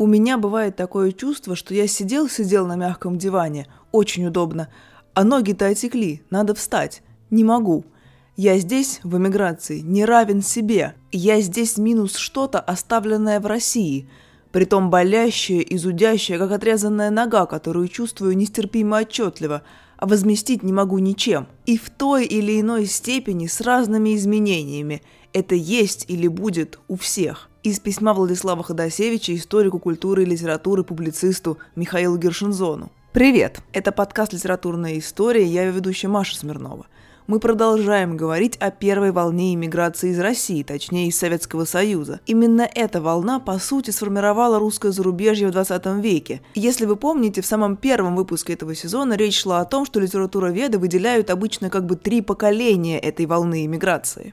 У меня бывает такое чувство, что я сидел-сидел на мягком диване, очень удобно, а ноги-то отекли, надо встать. Не могу. Я здесь, в эмиграции, не равен себе. Я здесь минус что-то, оставленное в России. Притом болящее и зудящее, как отрезанная нога, которую чувствую нестерпимо отчетливо, а возместить не могу ничем. И в той или иной степени с разными изменениями. Это есть или будет у всех. Из письма Владислава Ходосевича историку культуры и литературы публицисту Михаилу Гершинзону. Привет! Это подкаст «Литературная история», я ее ведущая Маша Смирнова. Мы продолжаем говорить о первой волне иммиграции из России, точнее из Советского Союза. Именно эта волна, по сути, сформировала русское зарубежье в 20 веке. Если вы помните, в самом первом выпуске этого сезона речь шла о том, что литературоведы выделяют обычно как бы три поколения этой волны иммиграции.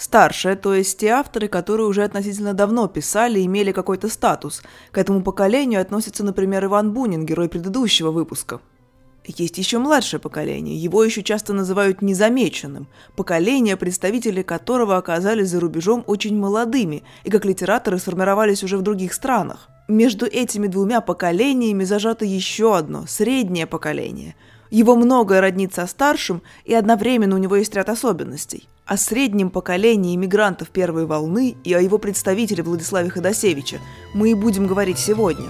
Старшие, то есть те авторы, которые уже относительно давно писали и имели какой-то статус. К этому поколению относится, например, Иван Бунин, герой предыдущего выпуска. Есть еще младшее поколение, его еще часто называют незамеченным, поколение, представители которого оказались за рубежом очень молодыми и как литераторы сформировались уже в других странах. Между этими двумя поколениями зажато еще одно, среднее поколение. Его многое роднит со старшим, и одновременно у него есть ряд особенностей – о среднем поколении иммигрантов первой волны и о его представителе Владиславе Ходосевиче мы и будем говорить сегодня.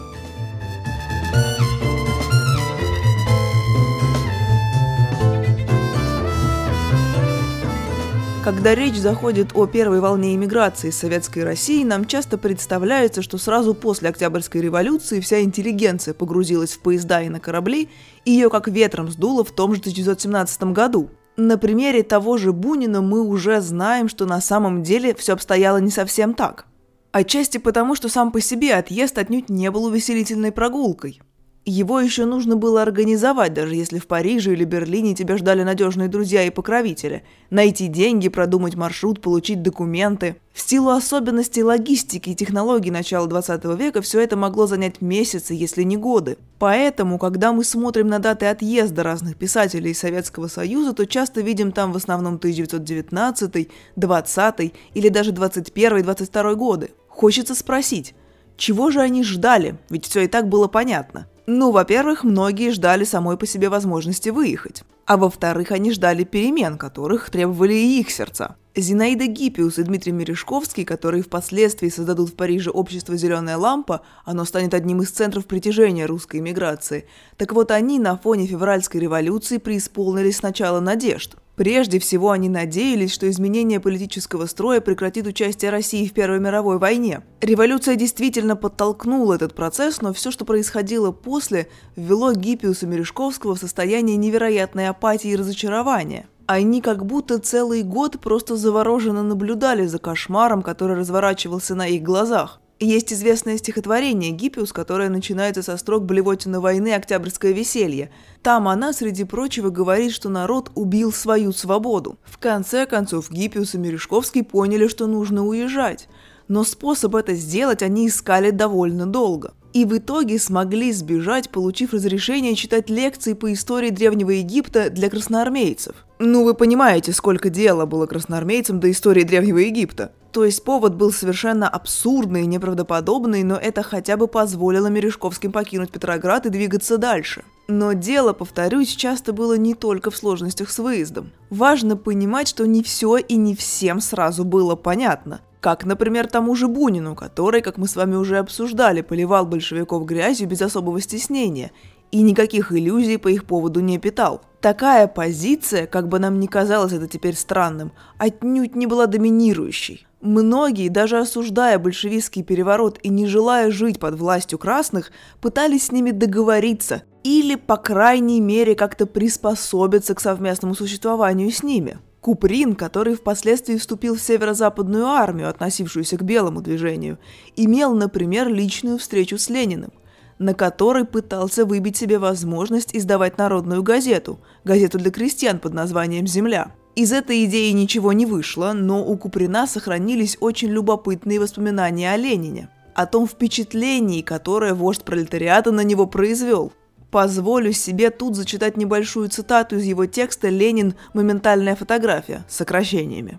Когда речь заходит о первой волне иммиграции из Советской России, нам часто представляется, что сразу после Октябрьской революции вся интеллигенция погрузилась в поезда и на корабли, и ее как ветром сдуло в том же 1917 году. На примере того же Бунина мы уже знаем, что на самом деле все обстояло не совсем так. Отчасти потому, что сам по себе отъезд отнюдь не был увеселительной прогулкой. Его еще нужно было организовать, даже если в Париже или Берлине тебя ждали надежные друзья и покровители. Найти деньги, продумать маршрут, получить документы. В силу особенностей логистики и технологий начала 20 века все это могло занять месяцы, если не годы. Поэтому, когда мы смотрим на даты отъезда разных писателей из Советского Союза, то часто видим там в основном 1919, 20 или даже 21-22 годы. Хочется спросить, чего же они ждали? Ведь все и так было понятно. Ну, во-первых, многие ждали самой по себе возможности выехать. А во-вторых, они ждали перемен, которых требовали и их сердца. Зинаида Гиппиус и Дмитрий Мережковский, которые впоследствии создадут в Париже общество «Зеленая лампа», оно станет одним из центров притяжения русской эмиграции. Так вот, они на фоне февральской революции преисполнились сначала надежд. Прежде всего, они надеялись, что изменение политического строя прекратит участие России в Первой мировой войне. Революция действительно подтолкнула этот процесс, но все, что происходило после, ввело Гиппиуса Мережковского в состояние невероятной апатии и разочарования. Они как будто целый год просто завороженно наблюдали за кошмаром, который разворачивался на их глазах. Есть известное стихотворение Гиппиус, которое начинается со строк Блевотина войны «Октябрьское веселье». Там она, среди прочего, говорит, что народ убил свою свободу. В конце концов, Гиппиус и Мережковский поняли, что нужно уезжать. Но способ это сделать они искали довольно долго. И в итоге смогли сбежать, получив разрешение читать лекции по истории Древнего Египта для красноармейцев. Ну, вы понимаете, сколько дела было красноармейцам до истории Древнего Египта. То есть повод был совершенно абсурдный и неправдоподобный, но это хотя бы позволило Мережковским покинуть Петроград и двигаться дальше. Но дело, повторюсь, часто было не только в сложностях с выездом. Важно понимать, что не все и не всем сразу было понятно. Как, например, тому же Бунину, который, как мы с вами уже обсуждали, поливал большевиков грязью без особого стеснения и никаких иллюзий по их поводу не питал. Такая позиция, как бы нам ни казалось это теперь странным, отнюдь не была доминирующей. Многие, даже осуждая большевистский переворот и не желая жить под властью красных, пытались с ними договориться или, по крайней мере, как-то приспособиться к совместному существованию с ними. Куприн, который впоследствии вступил в северо-западную армию, относившуюся к белому движению, имел, например, личную встречу с Лениным, на которой пытался выбить себе возможность издавать народную газету, газету для крестьян под названием «Земля». Из этой идеи ничего не вышло, но у Куприна сохранились очень любопытные воспоминания о Ленине, о том впечатлении, которое вождь пролетариата на него произвел. Позволю себе тут зачитать небольшую цитату из его текста «Ленин. Моментальная фотография» с сокращениями.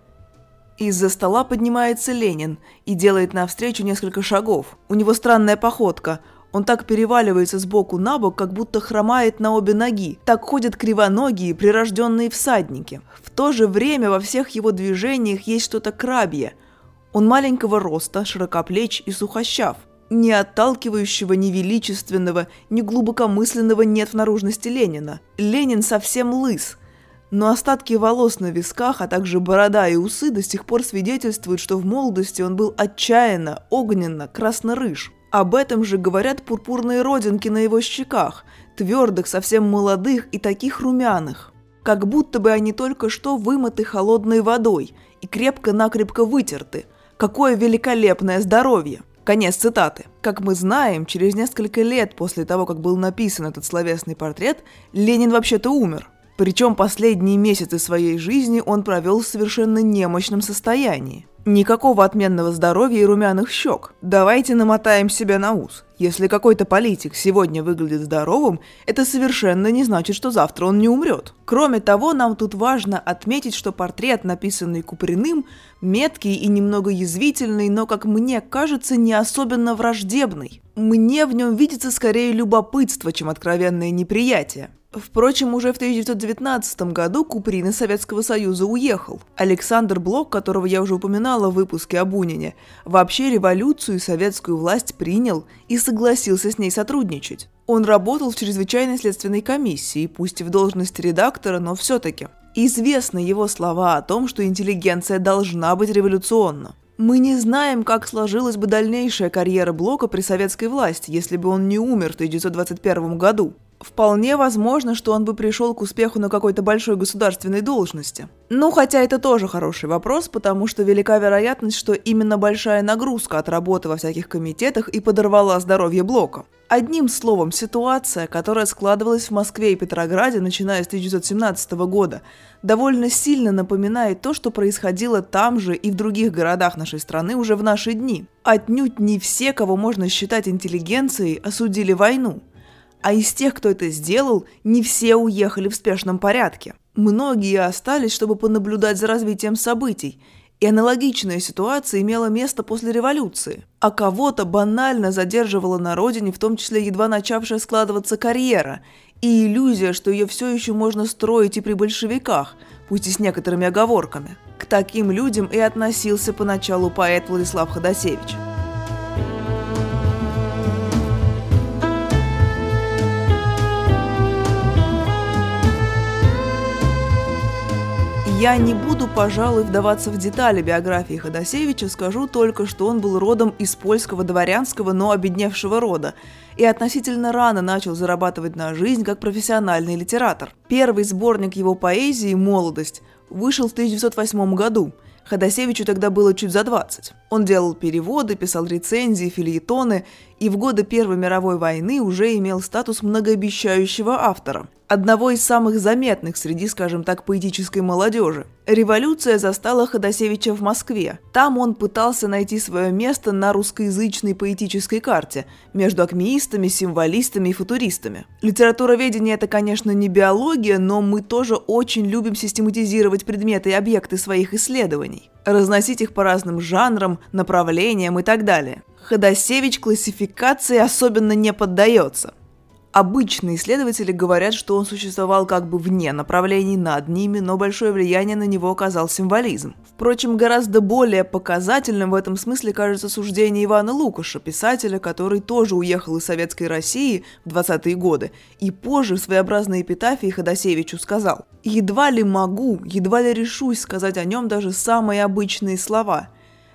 Из-за стола поднимается Ленин и делает навстречу несколько шагов. У него странная походка. Он так переваливается с боку на бок, как будто хромает на обе ноги. Так ходят кривоногие, прирожденные всадники. В то же время во всех его движениях есть что-то крабье. Он маленького роста, широкоплеч и сухощав. Ни отталкивающего, ни величественного, ни глубокомысленного нет в наружности Ленина. Ленин совсем лыс, но остатки волос на висках, а также борода и усы до сих пор свидетельствуют, что в молодости он был отчаянно, огненно, красно-рыж. Об этом же говорят пурпурные родинки на его щеках, твердых, совсем молодых и таких румяных. Как будто бы они только что вымыты холодной водой и крепко-накрепко вытерты. Какое великолепное здоровье! Конец цитаты. Как мы знаем, через несколько лет после того, как был написан этот словесный портрет, Ленин вообще-то умер. Причем последние месяцы своей жизни он провел в совершенно немощном состоянии. Никакого отменного здоровья и румяных щек. Давайте намотаем себя на ус. Если какой-то политик сегодня выглядит здоровым, это совершенно не значит, что завтра он не умрет. Кроме того, нам тут важно отметить, что портрет, написанный Куприным, меткий и немного язвительный, но, как мне кажется, не особенно враждебный. Мне в нем видится скорее любопытство, чем откровенное неприятие. Впрочем, уже в 1919 году Куприн из Советского Союза уехал. Александр Блок, которого я уже упоминала в выпуске о Бунине, вообще революцию и советскую власть принял и согласился с ней сотрудничать. Он работал в чрезвычайной следственной комиссии, пусть и в должности редактора, но все-таки. Известны его слова о том, что интеллигенция должна быть революционна. Мы не знаем, как сложилась бы дальнейшая карьера Блока при советской власти, если бы он не умер в 1921 году. Вполне возможно, что он бы пришел к успеху на какой-то большой государственной должности. Ну, хотя это тоже хороший вопрос, потому что велика вероятность, что именно большая нагрузка от работы во всяких комитетах и подорвала здоровье Блока. Одним словом, ситуация, которая складывалась в Москве и Петрограде, начиная с 1917 года, довольно сильно напоминает то, что происходило там же и в других городах нашей страны уже в наши дни. Отнюдь не все, кого можно считать интеллигенцией, осудили войну. А из тех, кто это сделал, не все уехали в спешном порядке. Многие остались, чтобы понаблюдать за развитием событий, и аналогичная ситуация имела место после революции. А кого-то банально задерживала на родине, в том числе едва начавшая складываться карьера, и иллюзия, что ее все еще можно строить и при большевиках, пусть и с некоторыми оговорками. К таким людям и относился поначалу поэт Владислав Ходосевич. Я не буду, пожалуй, вдаваться в детали биографии Ходосевича, скажу только, что он был родом из польского дворянского, но обедневшего рода, и относительно рано начал зарабатывать на жизнь как профессиональный литератор. Первый сборник его поэзии «Молодость» вышел в 1908 году. Ходосевичу тогда было чуть за 20. Он делал переводы, писал рецензии, фильетоны, и в годы Первой мировой войны уже имел статус многообещающего автора – одного из самых заметных среди, скажем так, поэтической молодежи. Революция застала Ходосевича в Москве. Там он пытался найти свое место на русскоязычной поэтической карте между акмеистами, символистами и футуристами. Литературоведение – это, конечно, не биология, но мы тоже очень любим систематизировать предметы и объекты своих исследований, разносить их по разным жанрам, направлениям и так далее. Ходосевич классификации особенно не поддается – Обычные исследователи говорят, что он существовал как бы вне направлений над ними, но большое влияние на него оказал символизм. Впрочем, гораздо более показательным в этом смысле кажется суждение Ивана Лукаша, писателя, который тоже уехал из Советской России в 20-е годы, и позже в своеобразной эпитафии Ходосевичу сказал «Едва ли могу, едва ли решусь сказать о нем даже самые обычные слова.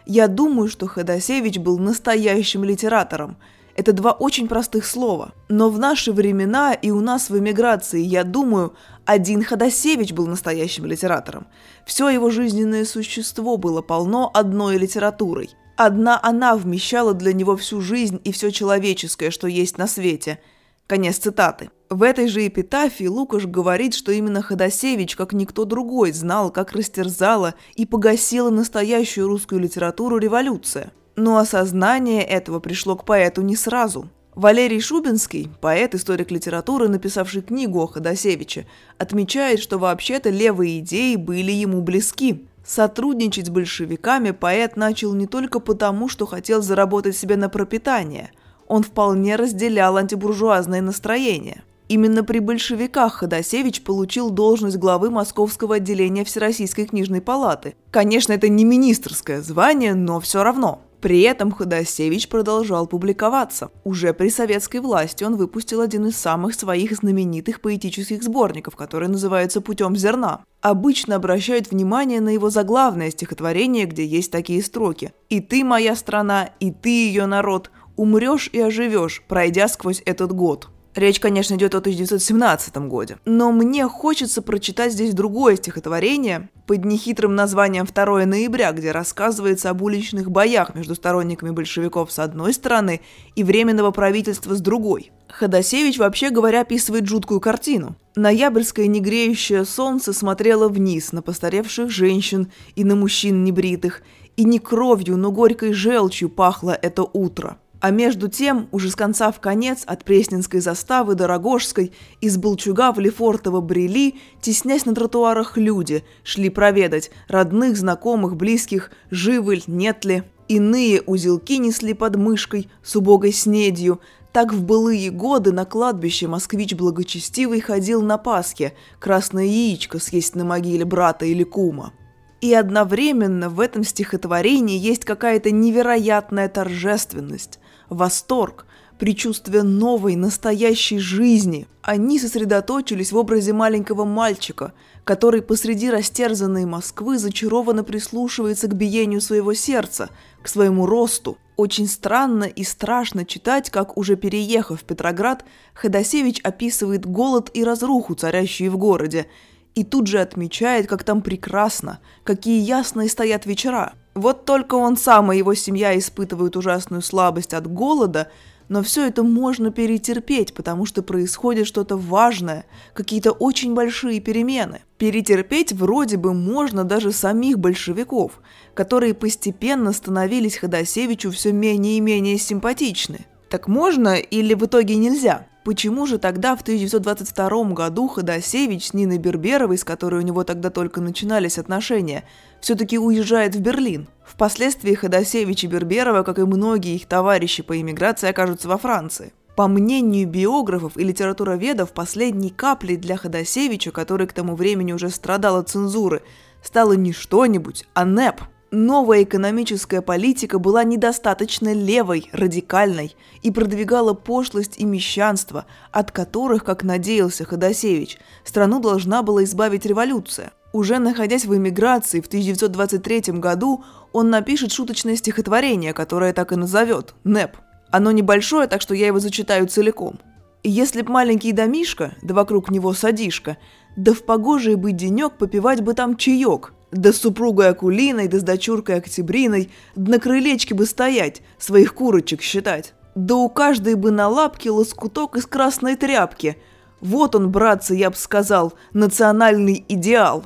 Я думаю, что Ходосевич был настоящим литератором – это два очень простых слова. Но в наши времена и у нас в эмиграции, я думаю, один Ходосевич был настоящим литератором. Все его жизненное существо было полно одной литературой. Одна она вмещала для него всю жизнь и все человеческое, что есть на свете. Конец цитаты. В этой же эпитафии Лукаш говорит, что именно Ходосевич, как никто другой, знал, как растерзала и погасила настоящую русскую литературу революция – но осознание этого пришло к поэту не сразу. Валерий Шубинский, поэт, историк литературы, написавший книгу о Ходосевиче, отмечает, что вообще-то левые идеи были ему близки. Сотрудничать с большевиками поэт начал не только потому, что хотел заработать себе на пропитание. Он вполне разделял антибуржуазное настроение. Именно при большевиках Ходосевич получил должность главы Московского отделения Всероссийской книжной палаты. Конечно, это не министрское звание, но все равно. При этом Ходосевич продолжал публиковаться. Уже при советской власти он выпустил один из самых своих знаменитых поэтических сборников, который называется «Путем зерна». Обычно обращают внимание на его заглавное стихотворение, где есть такие строки «И ты, моя страна, и ты ее народ, умрешь и оживешь, пройдя сквозь этот год». Речь, конечно, идет о 1917 году. Но мне хочется прочитать здесь другое стихотворение под нехитрым названием «2 ноября», где рассказывается об уличных боях между сторонниками большевиков с одной стороны и Временного правительства с другой. Ходосевич, вообще говоря, описывает жуткую картину. Ноябрьское негреющее солнце смотрело вниз на постаревших женщин и на мужчин небритых, и не кровью, но горькой желчью пахло это утро – а между тем, уже с конца в конец, от Пресненской заставы до Рогожской, из Болчуга в Лефортово брели, теснясь на тротуарах люди, шли проведать родных, знакомых, близких, живы ли, нет ли. Иные узелки несли под мышкой с убогой снедью. Так в былые годы на кладбище москвич благочестивый ходил на Пасхе, красное яичко съесть на могиле брата или кума. И одновременно в этом стихотворении есть какая-то невероятная торжественность восторг, предчувствие новой, настоящей жизни. Они сосредоточились в образе маленького мальчика, который посреди растерзанной Москвы зачарованно прислушивается к биению своего сердца, к своему росту. Очень странно и страшно читать, как, уже переехав в Петроград, Ходосевич описывает голод и разруху, царящие в городе, и тут же отмечает, как там прекрасно, какие ясные стоят вечера. Вот только он сам и его семья испытывают ужасную слабость от голода, но все это можно перетерпеть, потому что происходит что-то важное, какие-то очень большие перемены. Перетерпеть вроде бы можно даже самих большевиков, которые постепенно становились Ходосевичу все менее и менее симпатичны. Так можно или в итоге нельзя? Почему же тогда, в 1922 году, Ходосевич с Ниной Берберовой, с которой у него тогда только начинались отношения, все-таки уезжает в Берлин? Впоследствии Ходосевич и Берберова, как и многие их товарищи по иммиграции, окажутся во Франции. По мнению биографов и литературоведов, последней каплей для Ходосевича, который к тому времени уже страдал от цензуры, стало не что-нибудь, а НЭП – Новая экономическая политика была недостаточно левой, радикальной и продвигала пошлость и мещанство, от которых, как надеялся Ходосевич, страну должна была избавить революция. Уже находясь в эмиграции в 1923 году, он напишет шуточное стихотворение, которое так и назовет – «НЭП». Оно небольшое, так что я его зачитаю целиком. «Если б маленький домишка, да вокруг него садишка, да в погожий бы денек попивать бы там чаек, да с супругой Акулиной, да с дочуркой Октябриной, да на крылечке бы стоять, своих курочек считать. Да у каждой бы на лапке лоскуток из красной тряпки. Вот он, братцы, я бы сказал, национальный идеал.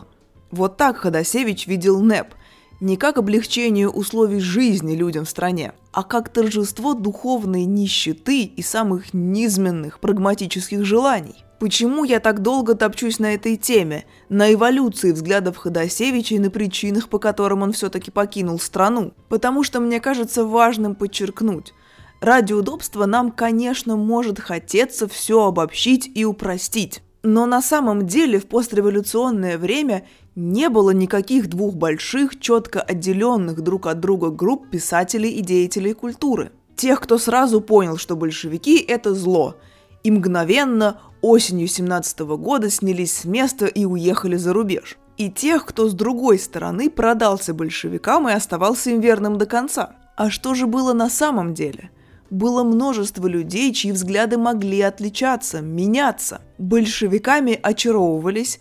Вот так Ходосевич видел НЭП. Не как облегчение условий жизни людям в стране, а как торжество духовной нищеты и самых низменных прагматических желаний. Почему я так долго топчусь на этой теме, на эволюции взглядов Ходосевича и на причинах, по которым он все-таки покинул страну? Потому что мне кажется важным подчеркнуть. Ради удобства нам, конечно, может хотеться все обобщить и упростить. Но на самом деле в постреволюционное время не было никаких двух больших, четко отделенных друг от друга групп писателей и деятелей культуры. Тех, кто сразу понял, что большевики – это зло – и мгновенно осенью 17 года снялись с места и уехали за рубеж. И тех, кто с другой стороны продался большевикам и оставался им верным до конца. А что же было на самом деле? Было множество людей, чьи взгляды могли отличаться, меняться. Большевиками очаровывались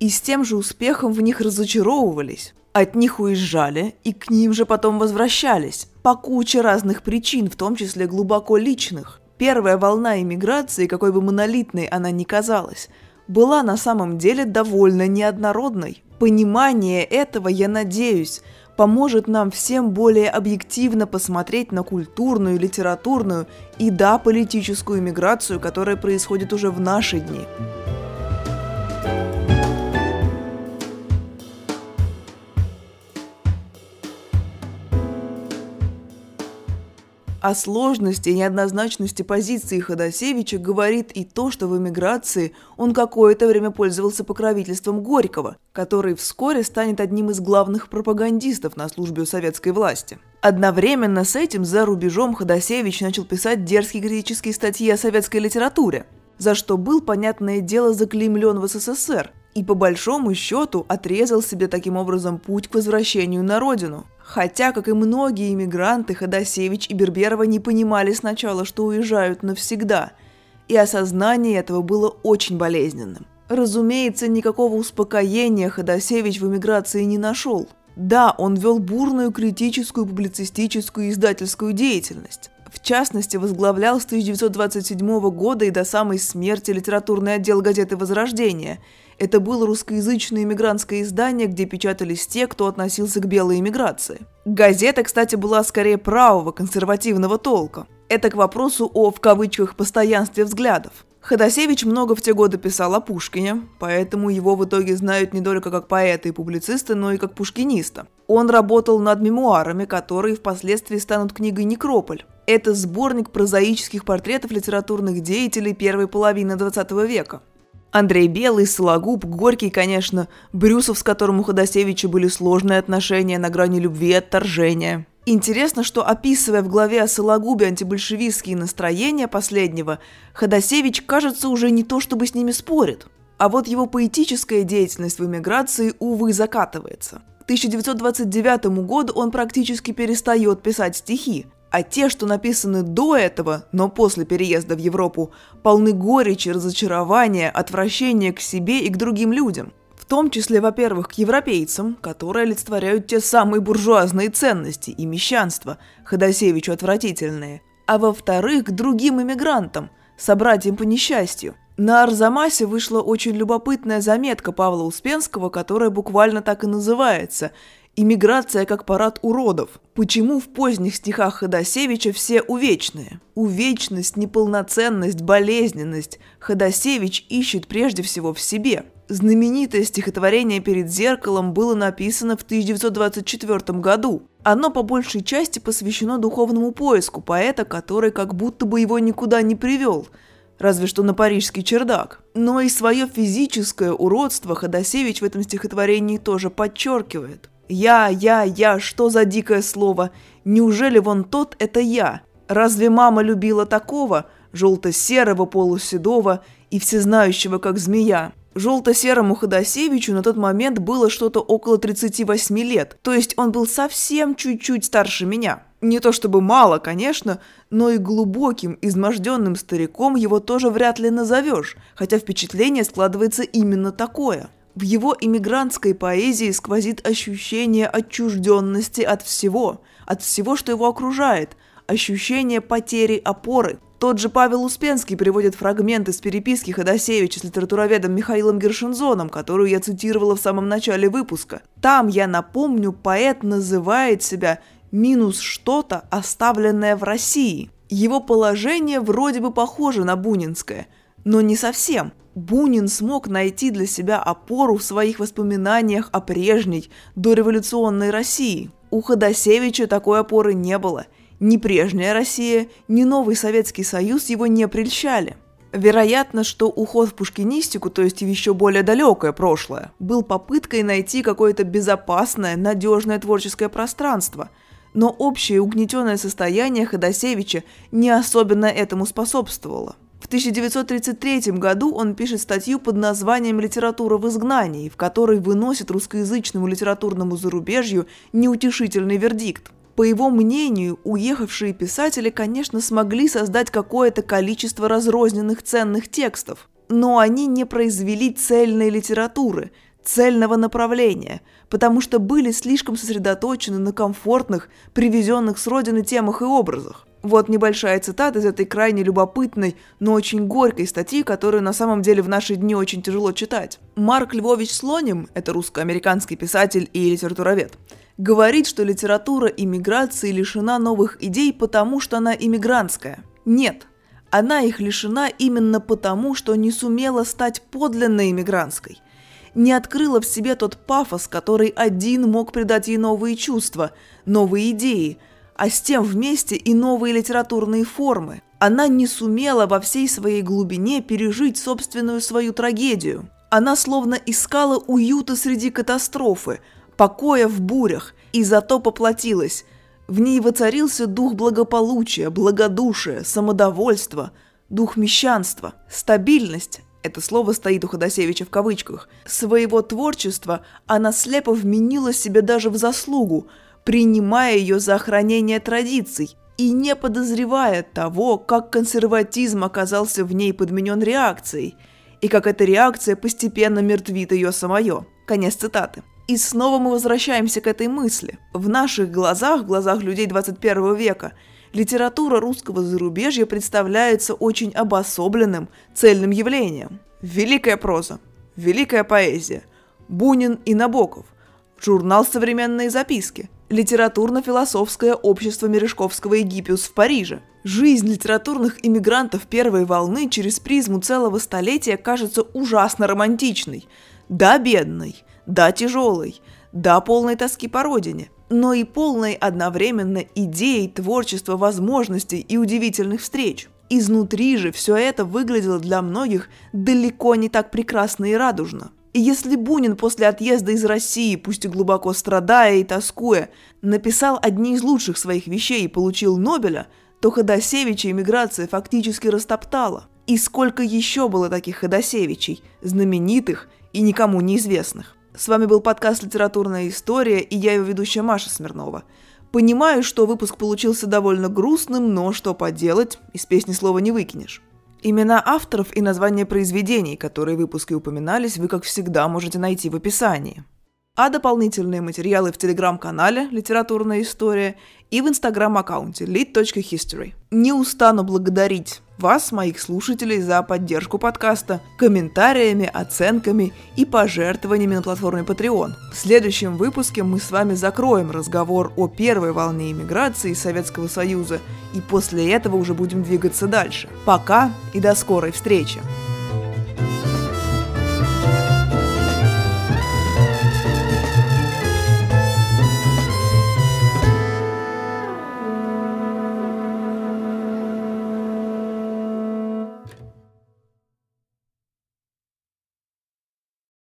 и с тем же успехом в них разочаровывались. От них уезжали и к ним же потом возвращались, по куче разных причин, в том числе глубоко личных. Первая волна иммиграции, какой бы монолитной она ни казалась, была на самом деле довольно неоднородной. Понимание этого, я надеюсь, поможет нам всем более объективно посмотреть на культурную, литературную и, да, политическую иммиграцию, которая происходит уже в наши дни. О сложности и неоднозначности позиции Ходосевича говорит и то, что в эмиграции он какое-то время пользовался покровительством Горького, который вскоре станет одним из главных пропагандистов на службе у советской власти. Одновременно с этим за рубежом Ходосевич начал писать дерзкие критические статьи о советской литературе, за что был, понятное дело, заклеймлен в СССР, и по большому счету отрезал себе таким образом путь к возвращению на родину. Хотя, как и многие иммигранты, Ходосевич и Берберова не понимали сначала, что уезжают навсегда, и осознание этого было очень болезненным. Разумеется, никакого успокоения Ходосевич в эмиграции не нашел. Да, он вел бурную критическую, публицистическую и издательскую деятельность. В частности, возглавлял с 1927 года и до самой смерти литературный отдел газеты «Возрождение», это было русскоязычное иммигрантское издание, где печатались те, кто относился к белой иммиграции. Газета, кстати, была скорее правого, консервативного толка. Это к вопросу о, в кавычках, постоянстве взглядов. Ходосевич много в те годы писал о Пушкине, поэтому его в итоге знают не только как поэта и публициста, но и как пушкиниста. Он работал над мемуарами, которые впоследствии станут книгой «Некрополь». Это сборник прозаических портретов литературных деятелей первой половины XX века. Андрей Белый, Сологуб, Горький, конечно, Брюсов, с которым у Ходосевича были сложные отношения на грани любви и отторжения. Интересно, что описывая в главе о Сологубе антибольшевистские настроения последнего, Ходосевич, кажется, уже не то чтобы с ними спорит. А вот его поэтическая деятельность в эмиграции, увы, закатывается. К 1929 году он практически перестает писать стихи, а те, что написаны до этого, но после переезда в Европу, полны горечи, разочарования, отвращения к себе и к другим людям. В том числе, во-первых, к европейцам, которые олицетворяют те самые буржуазные ценности и мещанство, Ходосевичу отвратительные, а во-вторых, к другим иммигрантам, собратьям по несчастью. На Арзамасе вышла очень любопытная заметка Павла Успенского, которая буквально так и называется – Иммиграция как парад уродов. Почему в поздних стихах Ходосевича все увечные? Увечность, неполноценность, болезненность Ходосевич ищет прежде всего в себе. Знаменитое стихотворение «Перед зеркалом» было написано в 1924 году. Оно по большей части посвящено духовному поиску поэта, который как будто бы его никуда не привел – разве что на парижский чердак. Но и свое физическое уродство Ходосевич в этом стихотворении тоже подчеркивает. Я, я, я, что за дикое слово? Неужели вон тот – это я? Разве мама любила такого, желто-серого, полуседого и всезнающего, как змея? Желто-серому Ходосевичу на тот момент было что-то около 38 лет, то есть он был совсем чуть-чуть старше меня. Не то чтобы мало, конечно, но и глубоким, изможденным стариком его тоже вряд ли назовешь, хотя впечатление складывается именно такое – в его иммигрантской поэзии сквозит ощущение отчужденности от всего, от всего, что его окружает, ощущение потери опоры. Тот же Павел Успенский приводит фрагмент из переписки Ходосевича с литературоведом Михаилом Гершинзоном, которую я цитировала в самом начале выпуска. Там, я напомню, поэт называет себя «минус что-то, оставленное в России». Его положение вроде бы похоже на бунинское, но не совсем – Бунин смог найти для себя опору в своих воспоминаниях о прежней, дореволюционной России. У Ходосевича такой опоры не было. Ни прежняя Россия, ни новый Советский Союз его не прельщали. Вероятно, что уход в пушкинистику, то есть в еще более далекое прошлое, был попыткой найти какое-то безопасное, надежное творческое пространство. Но общее угнетенное состояние Ходосевича не особенно этому способствовало. В 1933 году он пишет статью под названием «Литература в изгнании», в которой выносит русскоязычному литературному зарубежью неутешительный вердикт. По его мнению, уехавшие писатели, конечно, смогли создать какое-то количество разрозненных ценных текстов, но они не произвели цельной литературы, цельного направления, потому что были слишком сосредоточены на комфортных, привезенных с родины темах и образах. Вот небольшая цитата из этой крайне любопытной, но очень горькой статьи, которую на самом деле в наши дни очень тяжело читать. Марк Львович Слоним, это русско-американский писатель и литературовед, говорит, что литература иммиграции лишена новых идей, потому что она иммигрантская. Нет, она их лишена именно потому, что не сумела стать подлинно иммигрантской. Не открыла в себе тот пафос, который один мог придать ей новые чувства, новые идеи – а с тем вместе и новые литературные формы. Она не сумела во всей своей глубине пережить собственную свою трагедию. Она словно искала уюта среди катастрофы, покоя в бурях, и зато поплатилась. В ней воцарился дух благополучия, благодушия, самодовольства, дух мещанства, стабильность. Это слово стоит у Ходосевича в кавычках. Своего творчества она слепо вменила себе даже в заслугу, принимая ее за охранение традиций и не подозревая того, как консерватизм оказался в ней подменен реакцией – и как эта реакция постепенно мертвит ее самое. Конец цитаты. И снова мы возвращаемся к этой мысли. В наших глазах, в глазах людей 21 века, литература русского зарубежья представляется очень обособленным, цельным явлением. Великая проза, великая поэзия, Бунин и Набоков, журнал «Современные записки», литературно-философское общество Мережковского Египиус в Париже. Жизнь литературных иммигрантов первой волны через призму целого столетия кажется ужасно романтичной. Да, бедной, да, тяжелой, да, полной тоски по родине, но и полной одновременно идей, творчества, возможностей и удивительных встреч. Изнутри же все это выглядело для многих далеко не так прекрасно и радужно – и если Бунин после отъезда из России, пусть и глубоко страдая и тоскуя, написал одни из лучших своих вещей и получил Нобеля, то Ходосевича эмиграция фактически растоптала. И сколько еще было таких Ходосевичей, знаменитых и никому неизвестных. С вами был подкаст «Литературная история» и я его ведущая Маша Смирнова. Понимаю, что выпуск получился довольно грустным, но что поделать, из песни слова не выкинешь. Имена авторов и названия произведений, которые в выпуске упоминались, вы, как всегда, можете найти в описании. А дополнительные материалы в телеграм-канале «Литературная история» и в инстаграм-аккаунте lit.history. Не устану благодарить вас, моих слушателей, за поддержку подкаста комментариями, оценками и пожертвованиями на платформе Patreon. В следующем выпуске мы с вами закроем разговор о первой волне иммиграции Советского Союза и после этого уже будем двигаться дальше. Пока и до скорой встречи!